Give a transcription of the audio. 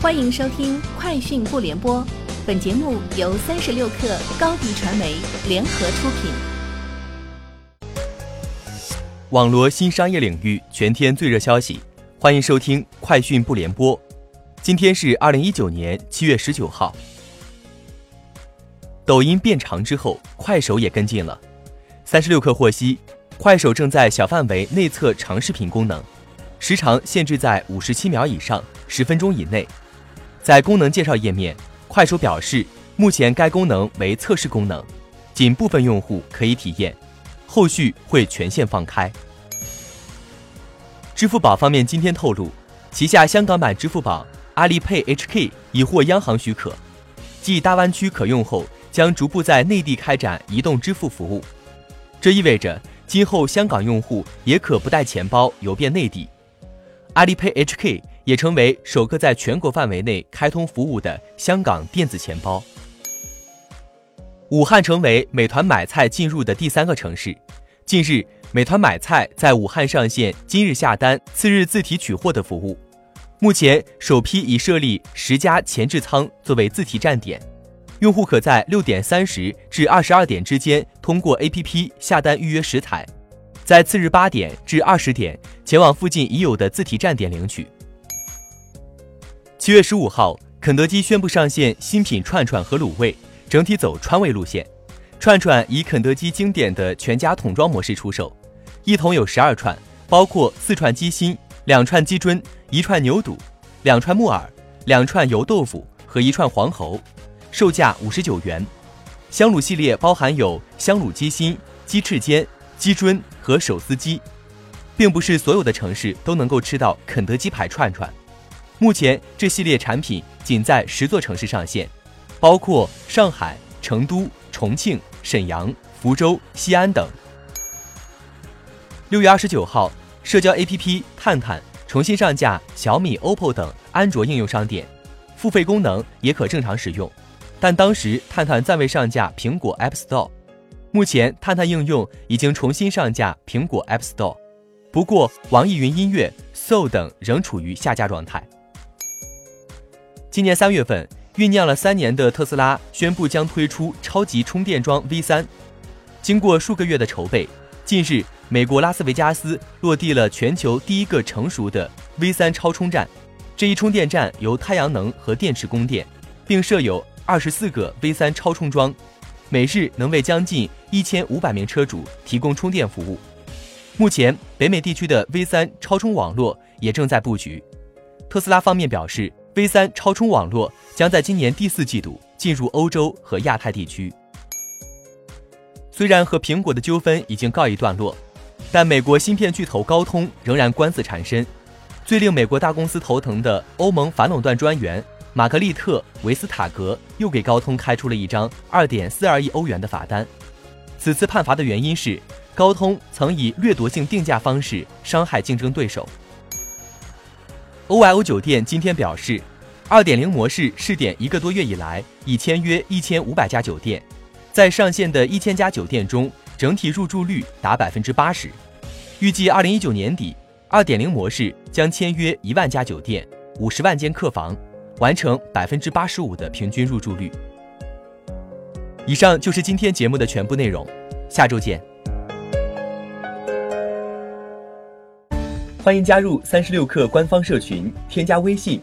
欢迎收听《快讯不联播》，本节目由三十六克高低传媒联合出品。网罗新商业领域全天最热消息，欢迎收听《快讯不联播》。今天是二零一九年七月十九号。抖音变长之后，快手也跟进了。三十六氪获悉，快手正在小范围内测长视频功能，时长限制在五十七秒以上，十分钟以内。在功能介绍页面，快手表示，目前该功能为测试功能，仅部分用户可以体验，后续会全线放开。支付宝方面今天透露，旗下香港版支付宝阿里 Pay HK 已获央行许可，继大湾区可用后，将逐步在内地开展移动支付服务。这意味着，今后香港用户也可不带钱包游遍内地。阿里 Pay HK。也成为首个在全国范围内开通服务的香港电子钱包。武汉成为美团买菜进入的第三个城市。近日，美团买菜在武汉上线今日下单、次日自提取货的服务。目前，首批已设立十家前置仓作为自提站点，用户可在六点三十至二十二点之间通过 APP 下单预约食材，在次日八点至二十点前往附近已有的自提站点领取。七月十五号，肯德基宣布上线新品串串和卤味，整体走川味路线。串串以肯德基经典的全家桶装模式出售，一桶有十二串，包括四串鸡心、两串鸡胗、一串牛肚、两串木耳、两串油豆腐和一串黄喉，售价五十九元。香卤系列包含有香卤鸡心、鸡翅尖、鸡胗和手撕鸡，并不是所有的城市都能够吃到肯德基牌串串。目前，这系列产品仅在十座城市上线，包括上海、成都、重庆、沈阳、福州、西安等。六月二十九号，社交 APP 探探重新上架小米、OPPO 等安卓应用商店，付费功能也可正常使用。但当时探探暂未上架苹果 App Store，目前探探应用已经重新上架苹果 App Store，不过网易云音乐、Soul 等仍处于下架状态。今年三月份，酝酿了三年的特斯拉宣布将推出超级充电桩 V 三。经过数个月的筹备，近日美国拉斯维加斯落地了全球第一个成熟的 V 三超充站。这一充电站由太阳能和电池供电，并设有二十四个 V 三超充桩，每日能为将近一千五百名车主提供充电服务。目前，北美地区的 V 三超充网络也正在布局。特斯拉方面表示。V 三超充网络将在今年第四季度进入欧洲和亚太地区。虽然和苹果的纠纷已经告一段落，但美国芯片巨头高通仍然官司缠身。最令美国大公司头疼的欧盟反垄断专员玛格丽特·维斯塔格又给高通开出了一张2.42亿欧元的罚单。此次判罚的原因是高通曾以掠夺性定价方式伤害竞争对手。OYO 酒店今天表示，2.0模式试点一个多月以来，已签约1500家酒店，在上线的一千家酒店中，整体入住率达百分之八十。预计2019年底，2.0模式将签约一万家酒店、五十万间客房，完成百分之八十五的平均入住率。以上就是今天节目的全部内容，下周见。欢迎加入三十六氪官方社群，添加微信